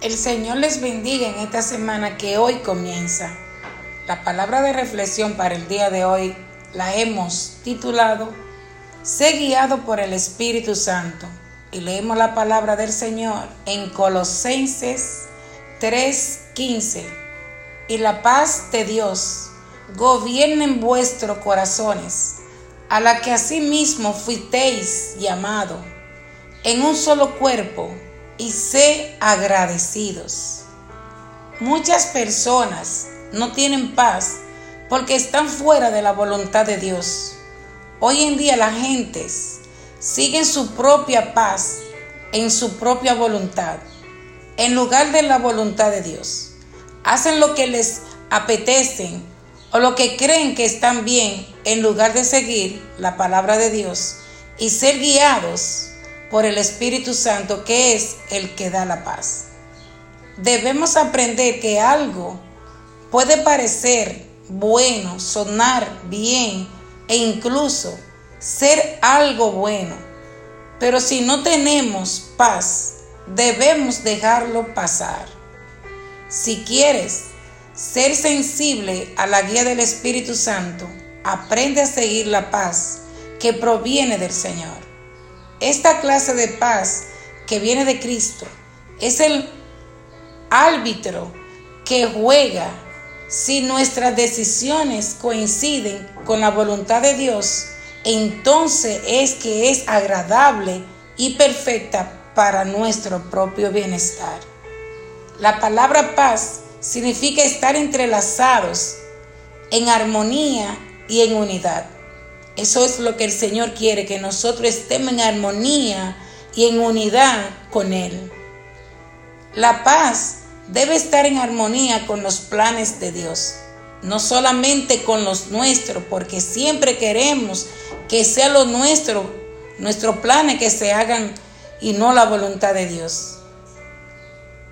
El Señor les bendiga en esta semana que hoy comienza. La palabra de reflexión para el día de hoy la hemos titulado Sé guiado por el Espíritu Santo y leemos la palabra del Señor en Colosenses 3:15. Y la paz de Dios gobierne en vuestros corazones, a la que asimismo fuisteis llamado, en un solo cuerpo y sé agradecidos. Muchas personas no tienen paz porque están fuera de la voluntad de Dios. Hoy en día la gente sigue su propia paz en su propia voluntad, en lugar de la voluntad de Dios. Hacen lo que les apetecen o lo que creen que están bien en lugar de seguir la palabra de Dios y ser guiados por el Espíritu Santo, que es el que da la paz. Debemos aprender que algo puede parecer bueno, sonar bien e incluso ser algo bueno, pero si no tenemos paz, debemos dejarlo pasar. Si quieres ser sensible a la guía del Espíritu Santo, aprende a seguir la paz que proviene del Señor. Esta clase de paz que viene de Cristo es el árbitro que juega si nuestras decisiones coinciden con la voluntad de Dios, entonces es que es agradable y perfecta para nuestro propio bienestar. La palabra paz significa estar entrelazados en armonía y en unidad. Eso es lo que el Señor quiere, que nosotros estemos en armonía y en unidad con Él. La paz debe estar en armonía con los planes de Dios, no solamente con los nuestros, porque siempre queremos que sea lo nuestro, nuestros planes que se hagan y no la voluntad de Dios.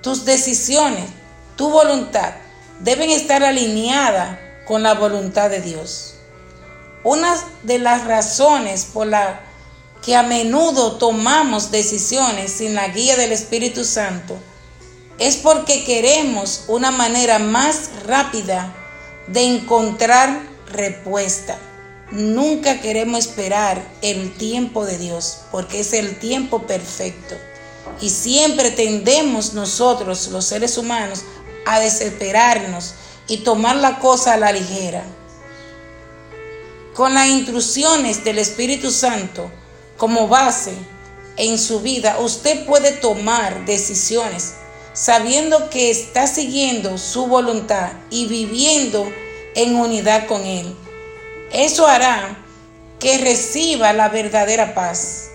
Tus decisiones, tu voluntad, deben estar alineadas con la voluntad de Dios. Una de las razones por la que a menudo tomamos decisiones sin la guía del Espíritu Santo es porque queremos una manera más rápida de encontrar respuesta. Nunca queremos esperar el tiempo de Dios, porque es el tiempo perfecto. Y siempre tendemos nosotros, los seres humanos, a desesperarnos y tomar la cosa a la ligera con las instrucciones del Espíritu Santo como base en su vida, usted puede tomar decisiones sabiendo que está siguiendo su voluntad y viviendo en unidad con Él. Eso hará que reciba la verdadera paz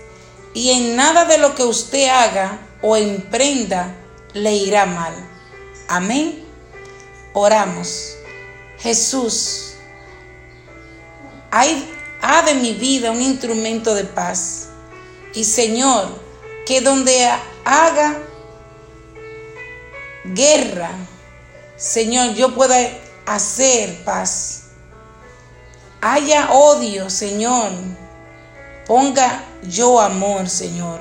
y en nada de lo que usted haga o emprenda le irá mal. Amén. Oramos. Jesús, hay, ha de mi vida un instrumento de paz. Y Señor, que donde haga guerra, Señor, yo pueda hacer paz. Haya odio, Señor. Ponga yo amor, Señor.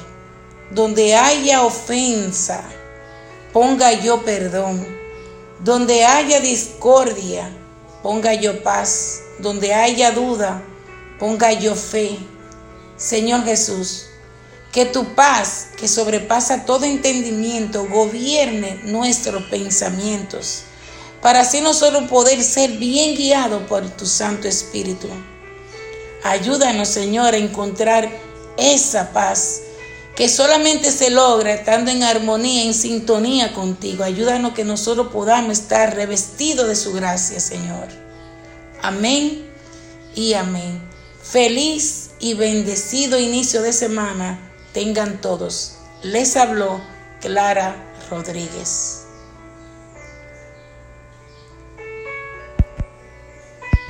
Donde haya ofensa, ponga yo perdón. Donde haya discordia, ponga yo paz. Donde haya duda, ponga yo fe. Señor Jesús, que tu paz, que sobrepasa todo entendimiento, gobierne nuestros pensamientos, para así nosotros poder ser bien guiados por tu Santo Espíritu. Ayúdanos, Señor, a encontrar esa paz que solamente se logra estando en armonía, en sintonía contigo. Ayúdanos que nosotros podamos estar revestidos de su gracia, Señor. Amén y amén. Feliz y bendecido inicio de semana tengan todos. Les habló Clara Rodríguez.